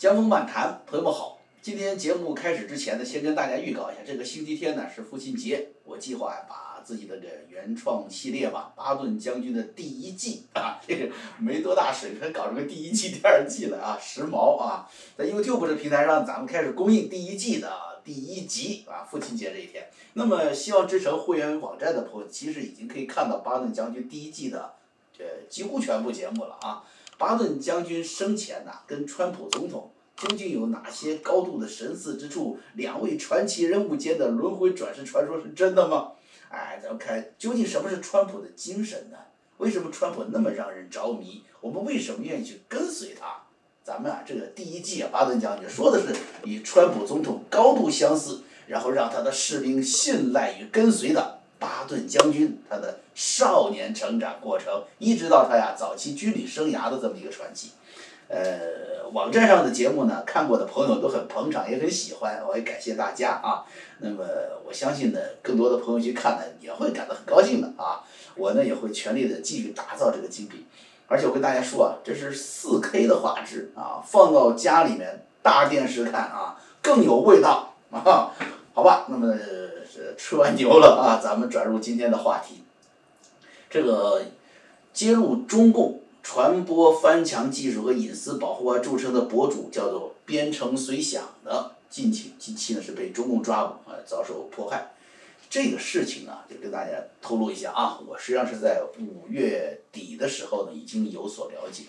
江峰漫谈，朋友们好。今天节目开始之前呢，先跟大家预告一下，这个星期天呢是父亲节，我计划把自己的这原创系列吧，《巴顿将军》的第一季 啊，这个没多大水平，搞成个第一季、第二季了啊，时髦啊，在 YouTube 这平台上，咱们开始公映第一季的第一集啊，父亲节这一天。那么，希望之城会员网站的朋友，其实已经可以看到《巴顿将军》第一季的这几乎全部节目了啊。巴顿将军生前呐，跟川普总统究竟有哪些高度的神似之处？两位传奇人物间的轮回转世传说是真的吗？哎，咱们看究竟什么是川普的精神呢？为什么川普那么让人着迷？我们为什么愿意去跟随他？咱们啊，这个第一季啊，巴顿将军说的是与川普总统高度相似，然后让他的士兵信赖与跟随的。巴顿将军他的少年成长过程，一直到他呀早期军旅生涯的这么一个传奇，呃，网站上的节目呢，看过的朋友都很捧场，也很喜欢，我也感谢大家啊。那么我相信呢，更多的朋友去看呢，也会感到很高兴的啊。我呢也会全力的继续打造这个精品，而且我跟大家说啊，这是四 K 的画质啊，放到家里面大电视看啊，更有味道啊。好吧，那么。吃完牛了啊！咱们转入今天的话题。这个揭露中共传播翻墙技术和隐私保护啊著称的博主叫做“边城随想”的，近期近期呢是被中共抓捕啊，遭受迫害。这个事情呢，就跟大家透露一下啊，我实际上是在五月底的时候呢，已经有所了解，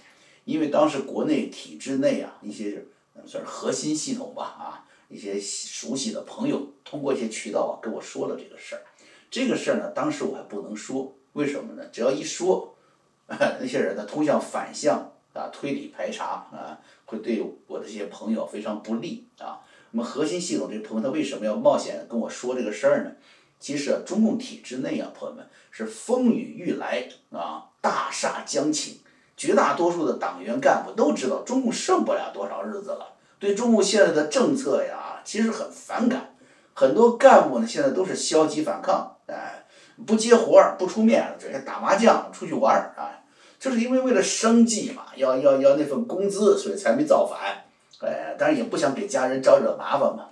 因为当时国内体制内啊一些算是核心系统吧啊。一些熟悉的朋友通过一些渠道啊跟我说了这个事儿，这个事儿呢，当时我还不能说，为什么呢？只要一说，那些人呢通向反向啊推理排查啊，会对我的这些朋友非常不利啊。那么核心系统这个朋友他为什么要冒险跟我说这个事儿呢？其实啊，中共体制内啊，朋友们是风雨欲来啊，大厦将倾，绝大多数的党员干部都知道中共剩不了多少日子了。对中共现在的政策呀，其实很反感，很多干部呢现在都是消极反抗，哎，不接活儿，不出面，整天打麻将，出去玩儿，啊，就是因为为了生计嘛，要要要那份工资，所以才没造反，哎，当然也不想给家人招惹麻烦嘛，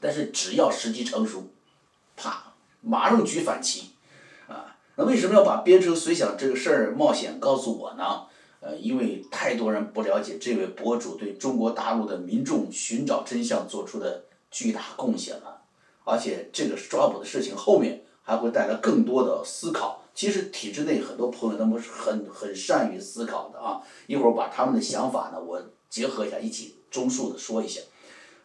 但是只要时机成熟，啪，马上举反旗，啊，那为什么要把编程随想这个事儿冒险告诉我呢？呃，因为太多人不了解这位博主对中国大陆的民众寻找真相做出的巨大贡献了，而且这个抓捕的事情后面还会带来更多的思考。其实体制内很多朋友他们是很很善于思考的啊，一会儿把他们的想法呢，我结合一下一起综述的说一下。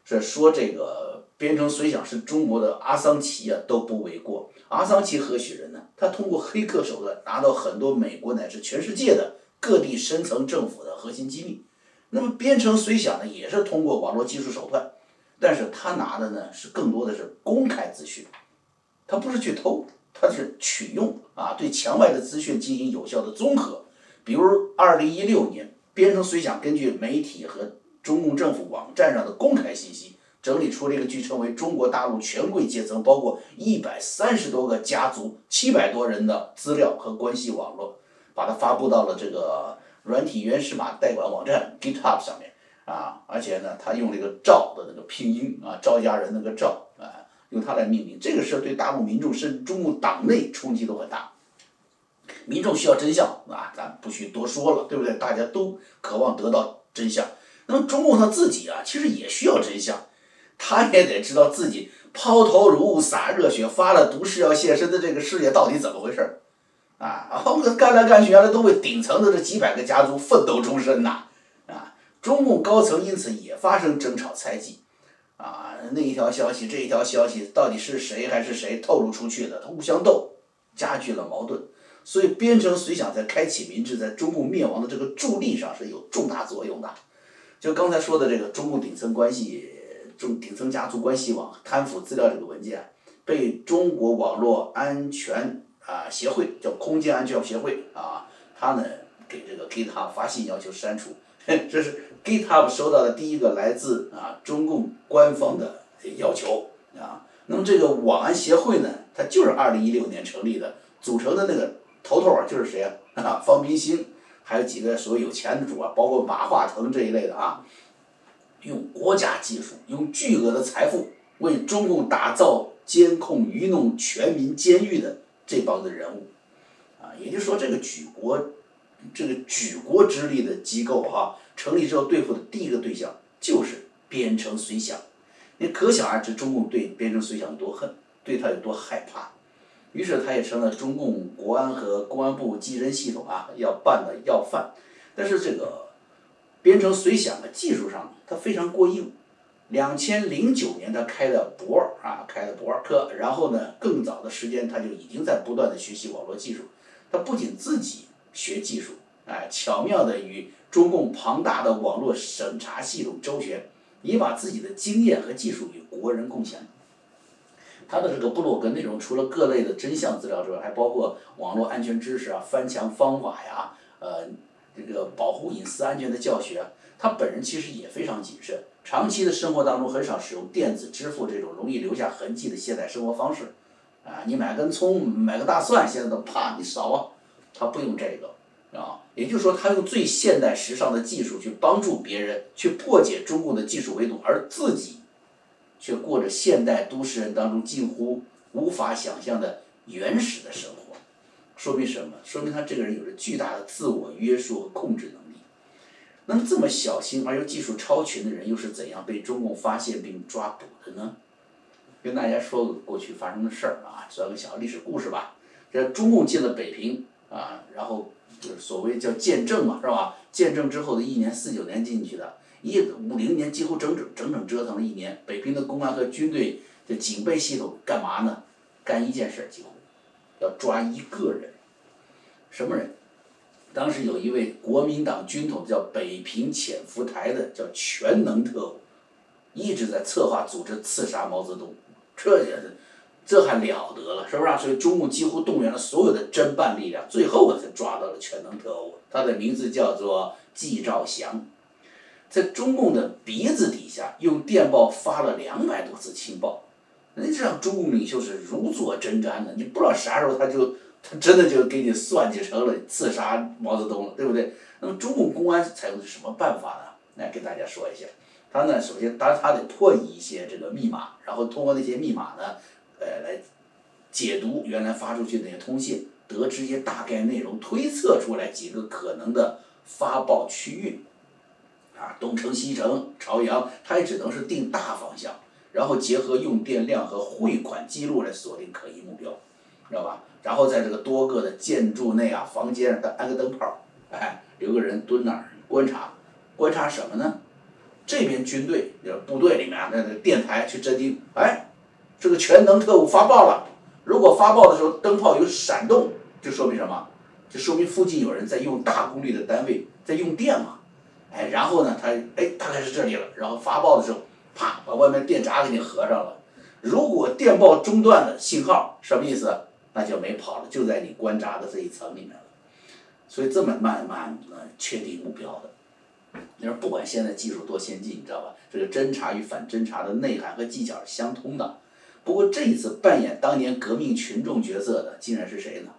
这说这个编程随想是中国的阿桑奇啊都不为过。阿桑奇何许人呢？他通过黑客手段拿到很多美国乃至全世界的。各地深层政府的核心机密，那么编程随想呢，也是通过网络技术手段，但是他拿的呢是更多的是公开资讯，他不是去偷，他是取用啊，对墙外的资讯进行有效的综合。比如二零一六年，编程随想根据媒体和中共政府网站上的公开信息，整理出了一个据称为中国大陆权贵阶层，包括一百三十多个家族、七百多人的资料和关系网络。把它发布到了这个软体原始码代管网站 GitHub 上面啊，而且呢，他用这个赵的那个拼音啊，赵家人那个赵啊，用它来命名。这个事对大陆民众甚至中共党内冲击都很大。民众需要真相啊，咱不需多说了，对不对？大家都渴望得到真相。那么中共他自己啊，其实也需要真相，他也得知道自己抛头颅洒热血发了毒誓要献身的这个事业到底怎么回事儿。啊，然后干来干去，原来都为顶层的这几百个家族奋斗终身呐！啊，中共高层因此也发生争吵猜忌，啊，那一条消息，这一条消息到底是谁还是谁透露出去的？他互相斗，加剧了矛盾。所以边城随想在开启民智，在中共灭亡的这个助力上是有重大作用的。就刚才说的这个中共顶层关系，中顶层家族关系网贪腐资料这个文件，被中国网络安全。啊，协会叫空间安全协会啊，他呢给这个 GitHub 发信要求删除，这是 GitHub 收到的第一个来自啊中共官方的要求啊。那么这个网安协会呢，它就是二零一六年成立的，组成的那个头头啊就是谁啊？方冰星，还有几个所谓有钱的主啊，包括马化腾这一类的啊。用国家技术，用巨额的财富为中共打造监控、愚弄全民监狱的这帮子人物，啊，也就是说，这个举国，这个举国之力的机构哈，成立之后对付的第一个对象就是边城随想，你可想而知，中共对边城随想有多恨，对他有多害怕，于是他也成了中共国安和公安部技侦系统啊要办的要犯，但是这个边城随想的技术上他非常过硬。两千零九年，他开的博啊，开的博尔课，然后呢，更早的时间他就已经在不断的学习网络技术。他不仅自己学技术，哎，巧妙的与中共庞大的网络审查系统周旋，也把自己的经验和技术与国人共享。他的这个部落格内容，除了各类的真相资料之外，还包括网络安全知识啊、翻墙方法呀，呃，这个保护隐私安全的教学。他本人其实也非常谨慎。长期的生活当中很少使用电子支付这种容易留下痕迹的现代生活方式，啊，你买根葱，买个大蒜，现在都啪你扫啊，他不用这个，啊，也就是说他用最现代时尚的技术去帮助别人去破解中共的技术围堵，而自己却过着现代都市人当中近乎无法想象的原始的生活，说明什么？说明他这个人有着巨大的自我约束和控制能力。那么这么小心而又技术超群的人，又是怎样被中共发现并抓捕的呢？跟大家说个过去发生的事儿啊，算个小历史故事吧。这中共进了北平啊，然后就是所谓叫建政嘛，是吧？建政之后的一年四九年进去的，一五零年几乎整整整整折腾了一年。北平的公安和军队的警备系统干嘛呢？干一件事儿，几乎要抓一个人，什么人？当时有一位国民党军统叫北平潜伏台的叫全能特务，一直在策划组织刺杀毛泽东，这也是，这还了得了，是不是？所以中共几乎动员了所有的侦办力量，最后才抓到了全能特务，他的名字叫做季兆祥，在中共的鼻子底下用电报发了。两百多次情报，那这让中共领袖是如坐针毡的，你不知道啥时候他就。他真的就给你算计成了刺杀毛泽东了，对不对？那么中共公安采用的什么办法呢？来跟大家说一下，他呢，首先，当然他得破译一些这个密码，然后通过那些密码呢，呃，来解读原来发出去那些通信，得知一些大概内容，推测出来几个可能的发报区域，啊，东城、西城、朝阳，他也只能是定大方向，然后结合用电量和汇款记录来锁定可疑目标，知道吧？然后在这个多个的建筑内啊，房间上安个灯泡哎，留个人蹲那儿观察，观察什么呢？这边军队就部队里面那个电台去侦听，哎，这个全能特务发报了。如果发报的时候灯泡有闪动，就说明什么？就说明附近有人在用大功率的单位在用电嘛。哎，然后呢，他哎大概是这里了，然后发报的时候，啪把外面电闸给你合上了。如果电报中断了信号，什么意思？那就没跑了，就在你关闸的这一层里面了，所以这么慢慢呃确定目标的。你说不管现在技术多先进，你知道吧？这个侦查与反侦查的内涵和技巧是相通的。不过这一次扮演当年革命群众角色的，竟然是谁呢？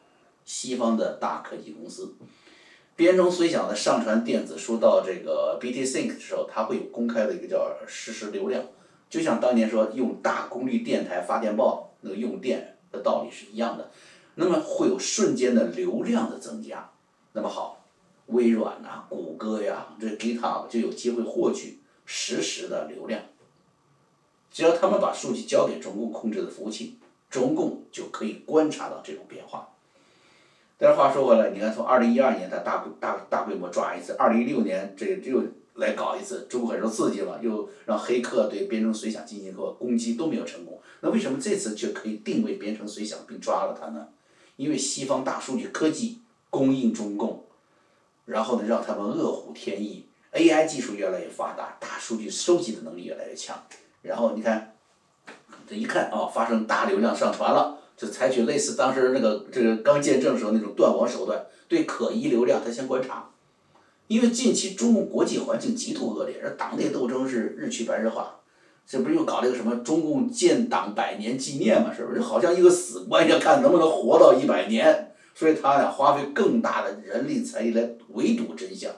西方的大科技公司。编程随想的上传电子书到这个 BT Sync 的时候，它会有公开的一个叫实时流量，就像当年说用大功率电台发电报那个用电。的道理是一样的，那么会有瞬间的流量的增加，那么好，微软呐、谷歌呀，这 GitHub 就有机会获取实时的流量。只要他们把数据交给中共控制的服务器，中共就可以观察到这种变化。但是话说回来，你看从二零一二年他大大大规模抓一次，二零一六年这又来搞一次，中国很受刺激嘛，又让黑客对编程随想进行过攻击，都没有成功。那为什么这次却可以定位编程随想并抓了他呢？因为西方大数据科技供应中共，然后呢让他们饿虎添翼，AI 技术越来越发达，大数据收集的能力越来越强。然后你看，这一看啊，发生大流量上传了，就采取类似当时那个这个刚建政时候那种断网手段，对可疑流量他先观察。因为近期中共国际环境极度恶劣，而党内斗争是日趋白热化。这不是又搞了一个什么中共建党百年纪念嘛？是不是？就好像一个死官要看能不能活到一百年，所以他呀花费更大的人力财力来围堵真相。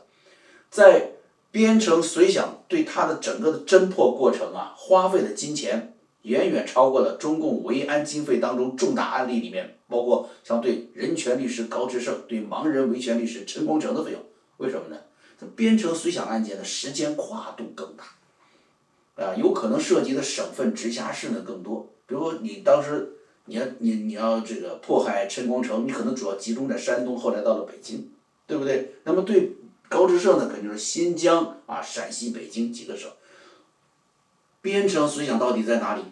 在编程随想对他的整个的侦破过程啊，花费的金钱远远超过了中共维安经费当中重大案例里面，包括像对人权律师高志胜、对盲人维权律师陈光诚的费用。为什么呢？这编程随想案件的时间跨度更大，啊，有可能涉及的省份直辖市呢更多。比如你当时你要你你要这个迫害陈光诚，你可能主要集中在山东，后来到了北京，对不对？那么对高志胜呢，肯定是新疆啊、陕西、北京几个省。编程随想到底在哪里？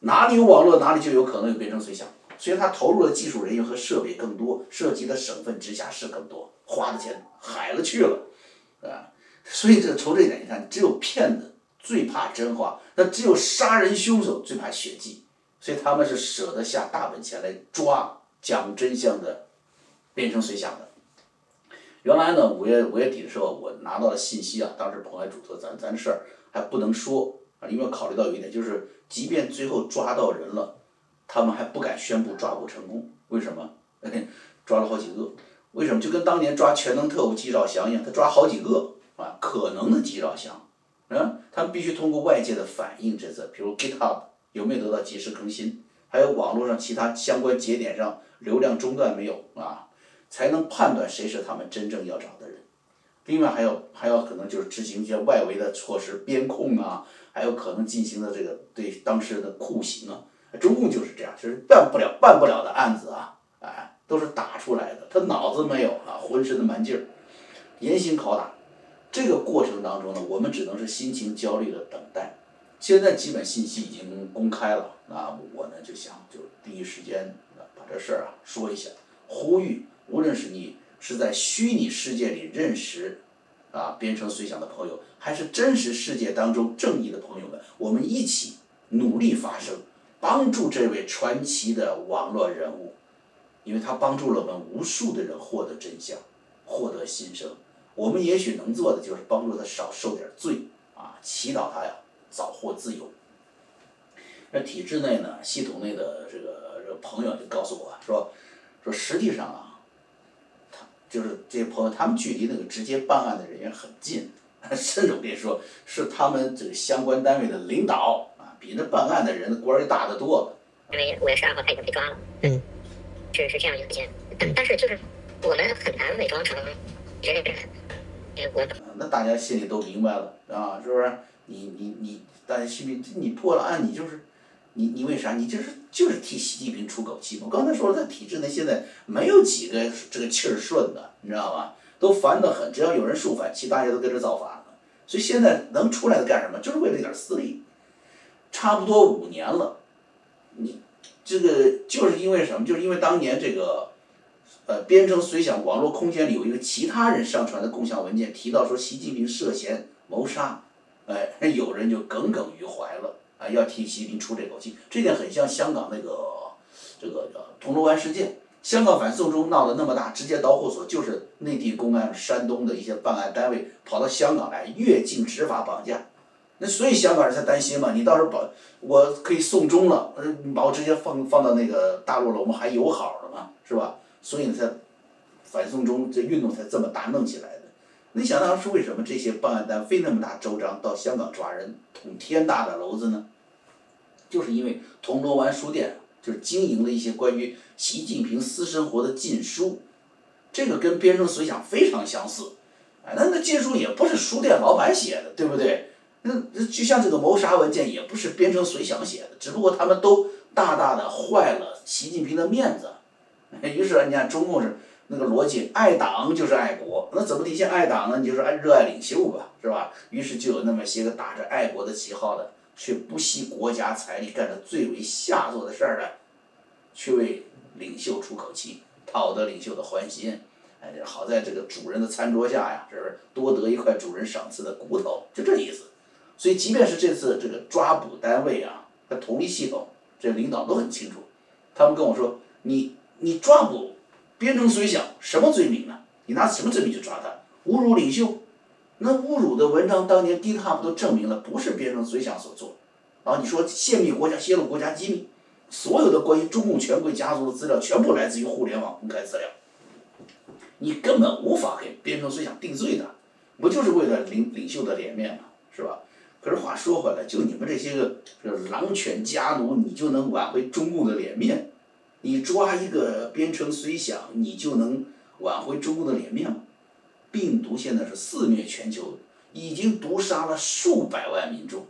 哪里有网络，哪里就有可能有编程随想。所以他投入的技术人员和设备更多，涉及的省份直辖市更多，花的钱海了去了，啊！所以这从这一点你看，只有骗子最怕真话，那只有杀人凶手最怕血迹，所以他们是舍得下大本钱来抓讲真相的变成随想的。原来呢，五月五月底的时候，我拿到了信息啊，当时彭海主说咱咱事儿还不能说啊，因为考虑到有一点，就是即便最后抓到人了。他们还不敢宣布抓捕成功，为什么？抓了好几个，为什么？就跟当年抓全能特务纪兆祥一样，他抓好几个啊，可能的纪兆祥，啊，他们必须通过外界的反应，这次，比如 GitHub 有没有得到及时更新，还有网络上其他相关节点上流量中断没有啊，才能判断谁是他们真正要找的人。另外还有还有可能就是执行一些外围的措施，边控啊，还有可能进行的这个对当事人的酷刑啊。中共就是这样，就是办不了、办不了的案子啊，哎，都是打出来的，他脑子没有啊，浑身的蛮劲儿，严刑拷打。这个过程当中呢，我们只能是心情焦虑的等待。现在基本信息已经公开了，那我呢就想就第一时间把这事儿啊说一下，呼吁无论是你是在虚拟世界里认识啊编程随想的朋友，还是真实世界当中正义的朋友们，我们一起努力发声。帮助这位传奇的网络人物，因为他帮助了我们无数的人获得真相，获得新生。我们也许能做的就是帮助他少受点罪啊，祈祷他呀早获自由。那体制内呢，系统内的这个这个朋友就告诉我说，说实际上啊，他就是这些朋友，他们距离那个直接办案的人员很近，甚至我跟你说，是他们这个相关单位的领导。比那办案的人官儿大得多。因为五月十二号他已经被抓了。嗯，是是这样一个事件，但但是就是我们很难伪装成别人。我那大家心里都明白了啊，是不是？你你你，大家心里你破了案，你就是你你为啥？你就是就是替习近平出口气嘛。我刚才说了，在体制内现在没有几个这个气儿顺的，你知道吧？都烦得很，只要有人竖反旗，大家都跟着造反了。所以现在能出来的干什么？就是为了一点私利。差不多五年了，你这个就是因为什么？就是因为当年这个，呃，编程随想网络空间里有一个其他人上传的共享文件，提到说习近平涉嫌谋杀，哎，有人就耿耿于怀了，啊，要替习近平出这口气。这点很像香港那个这个铜锣湾事件，香港反送中闹得那么大，直接导火索就是内地公安、山东的一些办案单位跑到香港来越境执法绑架。那所以香港人才担心嘛，你到时候把我可以送终了，把我直接放放到那个大陆了，我们还友好了嘛，是吧？所以才反送中这运动才这么大弄起来的。你想当时为什么这些办案单费那么大周章到香港抓人捅天大的娄子呢？就是因为铜锣湾书店就是经营了一些关于习近平私生活的禁书，这个跟编程随想非常相似。哎，那那禁书也不是书店老板写的，对不对？那就像这个谋杀文件也不是编程随想写的，只不过他们都大大的坏了习近平的面子。于是你看中共是那个逻辑，爱党就是爱国，那怎么体现爱党呢？你就是爱热爱领袖吧，是吧？于是就有那么些个打着爱国的旗号的，却不惜国家财力干着最为下作的事儿的，去为领袖出口气，讨得领袖的欢心。哎，好在这个主人的餐桌下呀，是不是多得一块主人赏赐的骨头？就这意思。所以，即便是这次这个抓捕单位啊，和同一系统，这领导都很清楚。他们跟我说：“你你抓捕编程随想什么罪名呢？你拿什么罪名去抓他？侮辱领袖？那侮辱的文章当年 GitHub 都证明了不是编程随想所做。啊，你说泄密国家、泄露国家机密，所有的关于中共权贵家族的资料全部来自于互联网公开资料，你根本无法给编程随想定罪的。不就是为了领领袖的脸面吗，是吧？可是话说回来，就你们这些个狼犬家奴，你就能挽回中共的脸面？你抓一个边城随想，你就能挽回中共的脸面吗？病毒现在是肆虐全球，已经毒杀了数百万民众，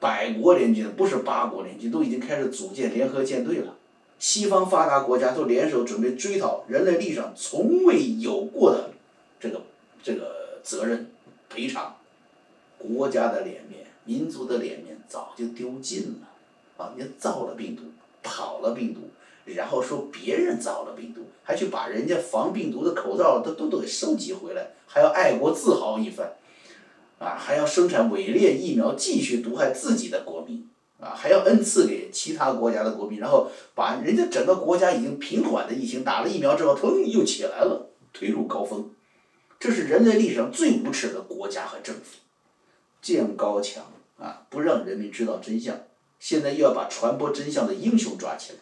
百国联军不是八国联军都已经开始组建联合舰队了。西方发达国家都联手准备追讨人类历史上从未有过的这个这个责任赔偿，国家的脸面、民族的脸面早就丢尽了。啊，你造了病毒，跑了病毒，然后说别人造了病毒，还去把人家防病毒的口罩都都都给收集回来，还要爱国自豪一番，啊，还要生产伪劣疫苗继续毒害自己的国民。啊，还要恩赐给其他国家的国民，然后把人家整个国家已经平缓的疫情打了疫苗之后，腾又起来了，推入高峰。这是人类历史上最无耻的国家和政府，建高墙啊，不让人民知道真相。现在又要把传播真相的英雄抓起来。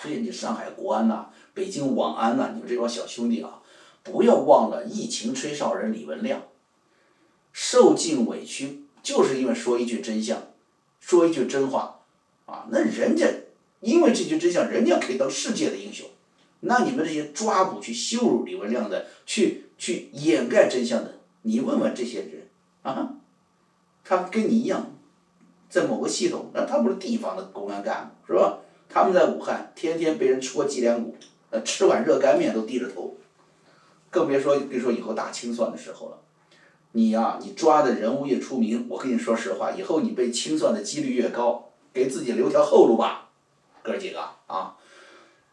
所以你上海国安呐，北京网安呐，你们这帮小兄弟啊，不要忘了疫情吹哨人李文亮，受尽委屈就是因为说一句真相。说一句真话，啊，那人家因为这句真相，人家可以当世界的英雄。那你们这些抓捕去羞辱李文亮的，去去掩盖真相的，你问问这些人啊，他跟你一样，在某个系统，那他不是地方的公安干部是吧？他们在武汉天天被人戳脊梁骨，呃，吃碗热干面都低着头，更别说别说以后打清算的时候了。你呀，你抓的人物越出名，我跟你说实话，以后你被清算的几率越高，给自己留条后路吧，哥几个啊！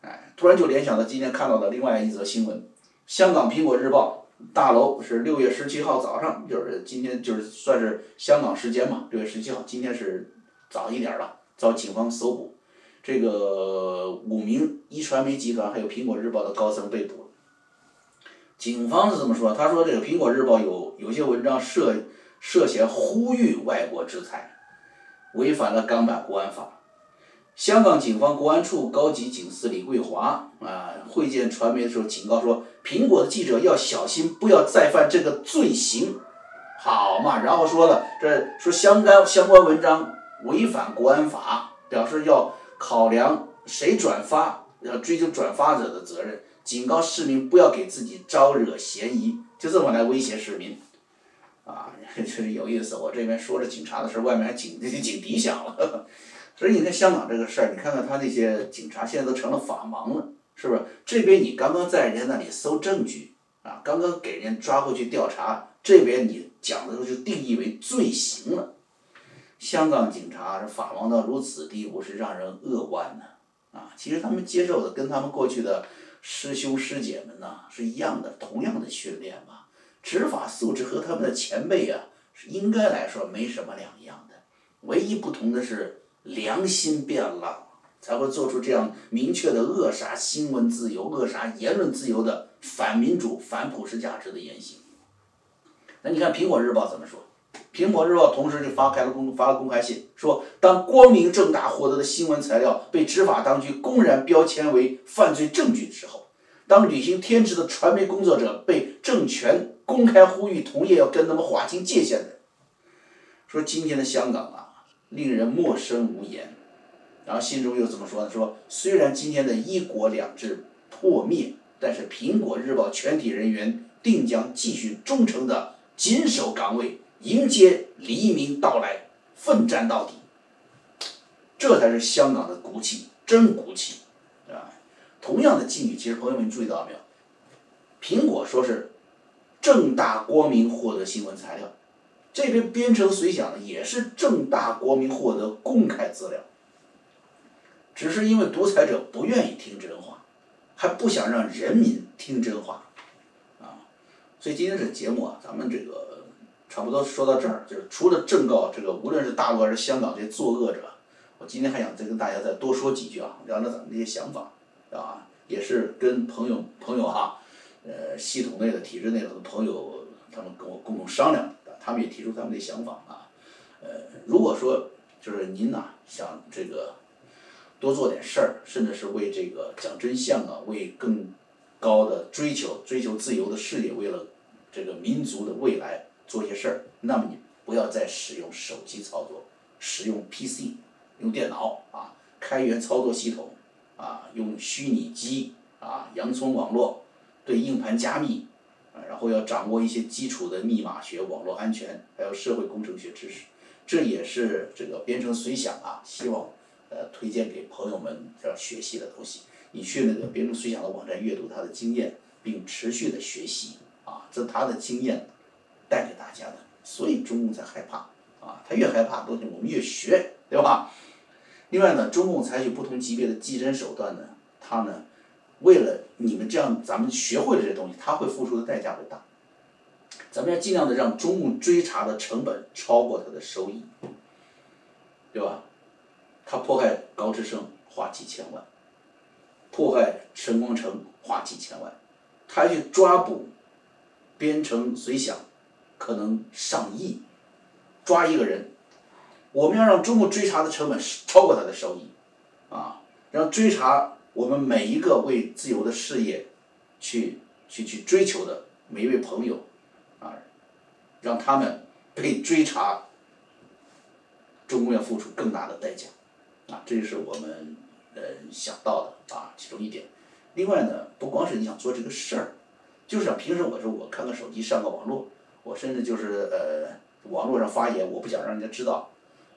哎，突然就联想到今天看到的另外一则新闻，香港苹果日报大楼是六月十七号早上，就是今天就是算是香港时间嘛，六月十七号，今天是早一点了，遭警方搜捕，这个五名一传媒集团还有苹果日报的高层被捕。警方是这么说，他说这个《苹果日报》有有些文章涉涉嫌呼吁外国制裁，违反了港版国安法。香港警方国安处高级警司李桂华啊会见传媒的时候警告说，苹果的记者要小心，不要再犯这个罪行。好嘛，然后说了，这说相关相关文章违反国安法，表示要考量谁转发，要追究转发者的责任。警告市民不要给自己招惹嫌疑，就这么来威胁市民，啊，真是有意思。我这边说着警察的事外面还警警笛响了。所以你看香港这个事儿，你看看他那些警察现在都成了法盲了，是不是？这边你刚刚在人家那里搜证据，啊，刚刚给人抓过去调查，这边你讲的时候就定义为罪行了。香港警察是法盲到如此地步，是让人扼腕的，啊，其实他们接受的跟他们过去的。师兄师姐们呐，是一样的，同样的训练嘛，执法素质和他们的前辈啊，是应该来说没什么两样的，唯一不同的是良心变了，才会做出这样明确的扼杀新闻自由、扼杀言论自由的反民主、反普世价值的言行。那你看《苹果日报》怎么说？苹果日报同时就发开了公发了公开信，说当光明正大获得的新闻材料被执法当局公然标签为犯罪证据的时候，当履行天职的传媒工作者被政权公开呼吁同业要跟他们划清界限的，说今天的香港啊，令人陌生无言。然后信中又怎么说呢？说虽然今天的一国两制破灭，但是苹果日报全体人员定将继续忠诚的紧守岗位。迎接黎明到来，奋战到底，这才是香港的骨气，真骨气，啊！同样的境遇，其实朋友们注意到没有？苹果说是正大光明获得新闻材料，这边编程随想呢也是正大光明获得公开资料，只是因为独裁者不愿意听真话，还不想让人民听真话，啊！所以今天这节目啊，咱们这个。差不多说到这儿，就是除了正告这个，无论是大陆还是香港这些作恶者，我今天还想再跟大家再多说几句啊，聊聊咱们这些想法，啊，也是跟朋友朋友哈，呃，系统内的、体制内的朋友，他们跟我共同商量，他们也提出他们的想法啊，呃，如果说就是您呐想这个多做点事儿，甚至是为这个讲真相啊，为更高的追求、追求自由的事业，为了。这个民族的未来做些事儿，那么你不要再使用手机操作，使用 PC，用电脑啊，开源操作系统啊，用虚拟机啊，洋葱网络对硬盘加密，然后要掌握一些基础的密码学、网络安全，还有社会工程学知识，这也是这个编程随想啊，希望呃推荐给朋友们要学习的东西。你去那个编程随想的网站阅读他的经验，并持续的学习啊，这他的经验带给大家的，所以中共才害怕啊，他越害怕东西我们越学，对吧？另外呢，中共采取不同级别的技侦手段呢，他呢，为了你们这样咱们学会了这些东西，他会付出的代价会大。咱们要尽量的让中共追查的成本超过他的收益，对吧？他迫害高志胜花几千万。迫害陈光诚花几千万，他去抓捕编程随想，可能上亿，抓一个人，我们要让中共追查的成本超过他的收益，啊，让追查我们每一个为自由的事业去去去追求的每一位朋友，啊，让他们被追查，中共要付出更大的代价，啊，这就是我们。呃，想到的啊，其中一点。另外呢，不光是你想做这个事儿，就是平时我说我看看手机上个网络，我甚至就是呃网络上发言，我不想让人家知道。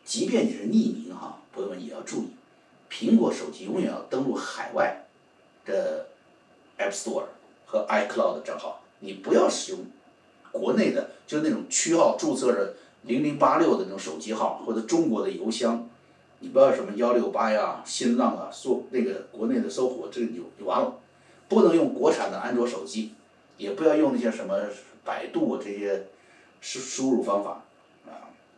即便你是匿名哈，朋友们也要注意，苹果手机永远要登录海外的 App Store 和 iCloud 账号，你不要使用国内的，就那种区号注册着零零八六的那种手机号或者中国的邮箱。你不要什么幺六八呀、新浪啊、搜那个国内的搜狐，这个就就完了。不能用国产的安卓手机，也不要用那些什么百度这些输输入方法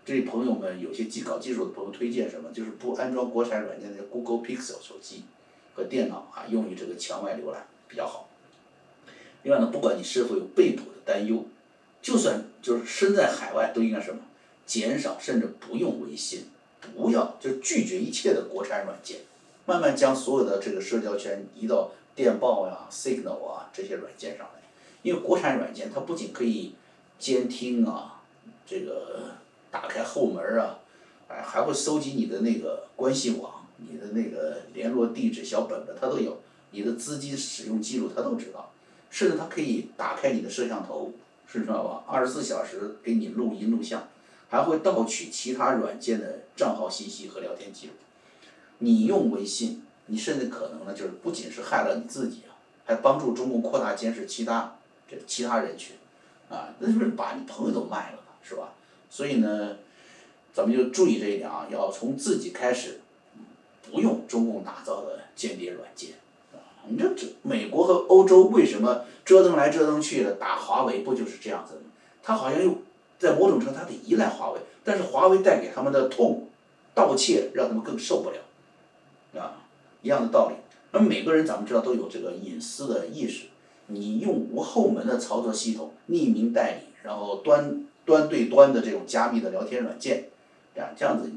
这朋友们有些技搞技术的朋友推荐什么，就是不安装国产软件的 Google Pixel 手机和电脑啊，用于这个墙外浏览比较好。另外呢，不管你是否有被捕的担忧，就算就是身在海外，都应该什么，减少甚至不用微信。不要就拒绝一切的国产软件，慢慢将所有的这个社交圈移到电报呀、Signal 啊这些软件上来。因为国产软件它不仅可以监听啊，这个打开后门啊，哎还会搜集你的那个关系网、你的那个联络地址小本本，他都有，你的资金使用记录他都知道，甚至他可以打开你的摄像头，是知道吧？二十四小时给你录音录像。还会盗取其他软件的账号信息和聊天记录。你用微信，你甚至可能呢，就是不仅是害了你自己啊，还帮助中共扩大监视其他这其他人群，啊，那就是把你朋友都卖了，是吧？所以呢，咱们就注意这一点啊，要从自己开始，不用中共打造的间谍软件啊。你这这美国和欧洲为什么折腾来折腾去的打华为，不就是这样子的？他好像又。在某种程度上，他得依赖华为，但是华为带给他们的痛、盗窃，让他们更受不了，啊，一样的道理。那每个人咱们知道都有这个隐私的意识，你用无后门的操作系统、匿名代理，然后端端对端的这种加密的聊天软件，啊，这样子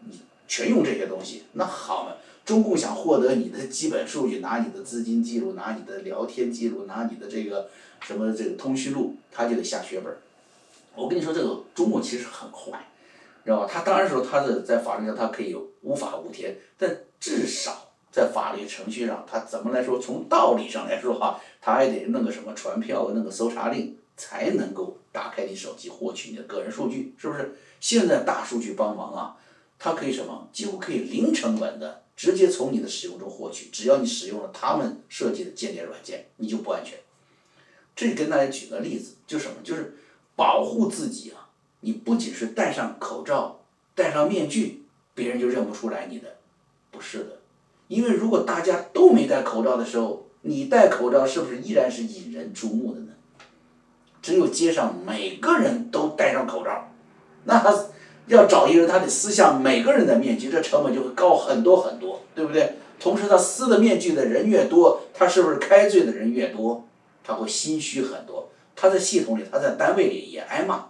你全用这些东西，那好嘛，中共想获得你的基本数据，拿你的资金记录，拿你的聊天记录，拿你的这个什么这个通讯录，他就得下血本。我跟你说，这个中共其实很坏，知道吧？他当然说他的在法律上他可以无法无天，但至少在法律程序上，他怎么来说？从道理上来说哈，他还得弄个什么传票，弄个搜查令，才能够打开你手机获取你的个人数据，是不是？现在大数据帮忙啊，它可以什么？几乎可以零成本的直接从你的使用中获取，只要你使用了他们设计的间谍软件，你就不安全。这跟大家举个例子，就什么？就是。保护自己啊！你不仅是戴上口罩、戴上面具，别人就认不出来你的，不是的。因为如果大家都没戴口罩的时候，你戴口罩是不是依然是引人注目的呢？只有街上每个人都戴上口罩，那他要找一个人，他得撕下每个人的面具，这成本就会高很多很多，对不对？同时，他撕的面具的人越多，他是不是开罪的人越多？他会心虚很多。他在系统里，他在单位里也挨骂。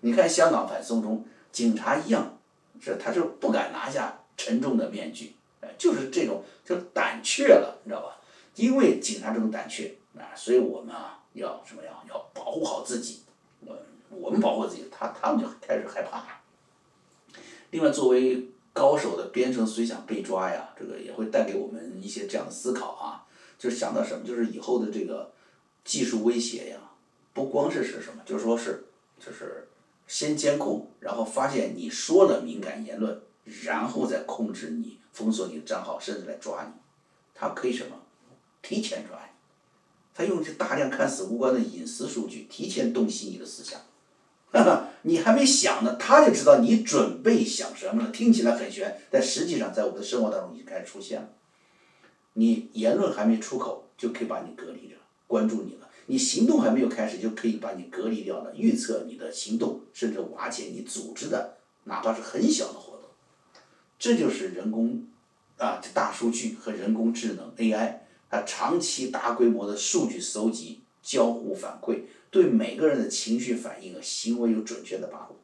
你看香港反送中，警察一样，是他是不敢拿下沉重的面具，就是这种就胆怯了，你知道吧？因为警察这种胆怯啊，所以我们啊要什么呀？要保护好自己我我们保护自己，他他们就开始害怕。另外，作为高手的编程随想被抓呀，这个也会带给我们一些这样的思考啊，就是想到什么，就是以后的这个技术威胁呀，不光是是什么，就是说是就是先监控，然后发现你说了敏感言论，然后再控制你，封锁你的账号，甚至来抓你，他可以什么，提前抓你，他用这大量看似无关的隐私数据，提前洞悉你的思想。哈 哈你还没想呢，他就知道你准备想什么了。听起来很玄，但实际上在我们的生活当中已经开始出现了。你言论还没出口，就可以把你隔离着，关注你了。你行动还没有开始，就可以把你隔离掉了，预测你的行动，甚至瓦解你组织的，哪怕是很小的活动。这就是人工啊，这大数据和人工智能 AI，长期大规模的数据搜集、交互反馈。对每个人的情绪反应和行为有准确的把握。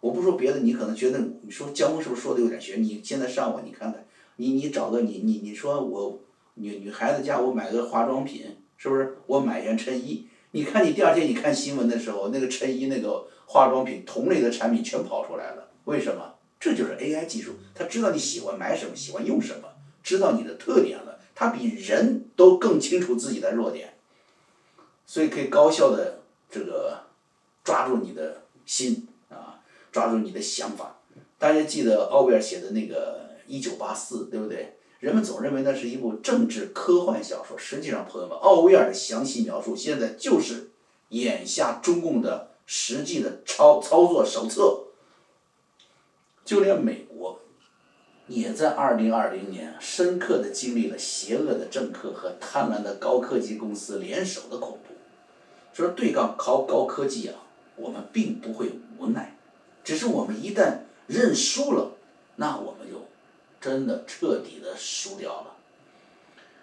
我不说别的，你可能觉得你说江峰是不是说的有点悬？你现在上网你看看，你你找个你你你说我女女孩子家我买个化妆品，是不是？我买件衬衣，你看你第二天你看新闻的时候，那个衬衣那个化妆品同类的产品全跑出来了，为什么？这就是 AI 技术，它知道你喜欢买什么，喜欢用什么，知道你的特点他，比人都更清楚自己的弱点，所以可以高效的。这个抓住你的心啊，抓住你的想法。大家记得奥威尔写的那个《一九八四》，对不对？人们总认为那是一部政治科幻小说，实际上，朋友们，奥威尔的详细描述现在就是眼下中共的实际的操操作手册。就连美，也在二零二零年深刻的经历了邪恶的政客和贪婪的高科技公司联手的恐怖。说对抗高高科技啊，我们并不会无奈，只是我们一旦认输了，那我们就真的彻底的输掉了。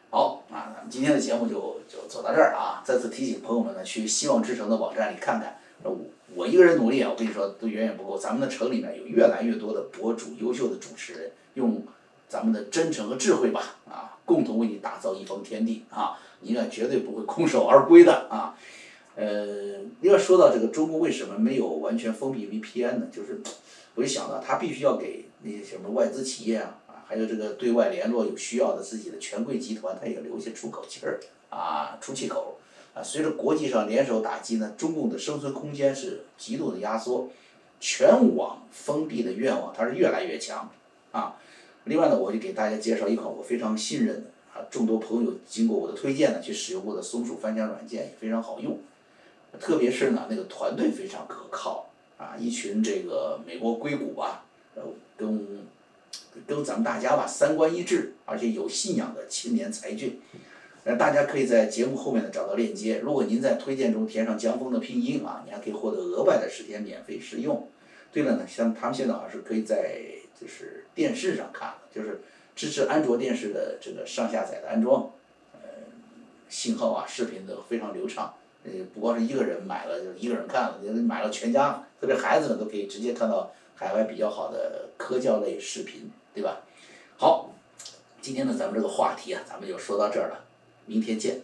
好，啊，咱们今天的节目就就走到这儿啊！再次提醒朋友们呢，去希望之城的网站里看看。我我一个人努力啊，我跟你说都远远不够。咱们的城里面有越来越多的博主、优秀的主持人，用咱们的真诚和智慧吧，啊，共同为你打造一方天地啊！你呢绝对不会空手而归的啊！呃，要说到这个中国为什么没有完全封闭 VPN 呢？就是，我就想到他必须要给那些什么外资企业啊，啊，还有这个对外联络有需要的自己的权贵集团，他也留下出口气儿啊，出气口啊。随着国际上联手打击呢，中共的生存空间是极度的压缩，全网封闭的愿望它是越来越强啊。另外呢，我就给大家介绍一款我非常信任的啊，众多朋友经过我的推荐呢去使用过的松鼠翻墙软件也非常好用。特别是呢，那个团队非常可靠啊，一群这个美国硅谷啊，呃，跟跟咱们大家吧三观一致，而且有信仰的青年才俊，那，大家可以在节目后面呢找到链接。如果您在推荐中填上江峰的拼音啊，你还可以获得额外的十天免费试用。对了呢，像他们现在好像是可以在就是电视上看，就是支持安卓电视的这个上下载的安装，呃，信号啊，视频都非常流畅。呃，不光是一个人买了，就一个人看了，你买了全家，特别孩子们都可以直接看到海外比较好的科教类视频，对吧？好，今天呢，咱们这个话题啊，咱们就说到这儿了，明天见。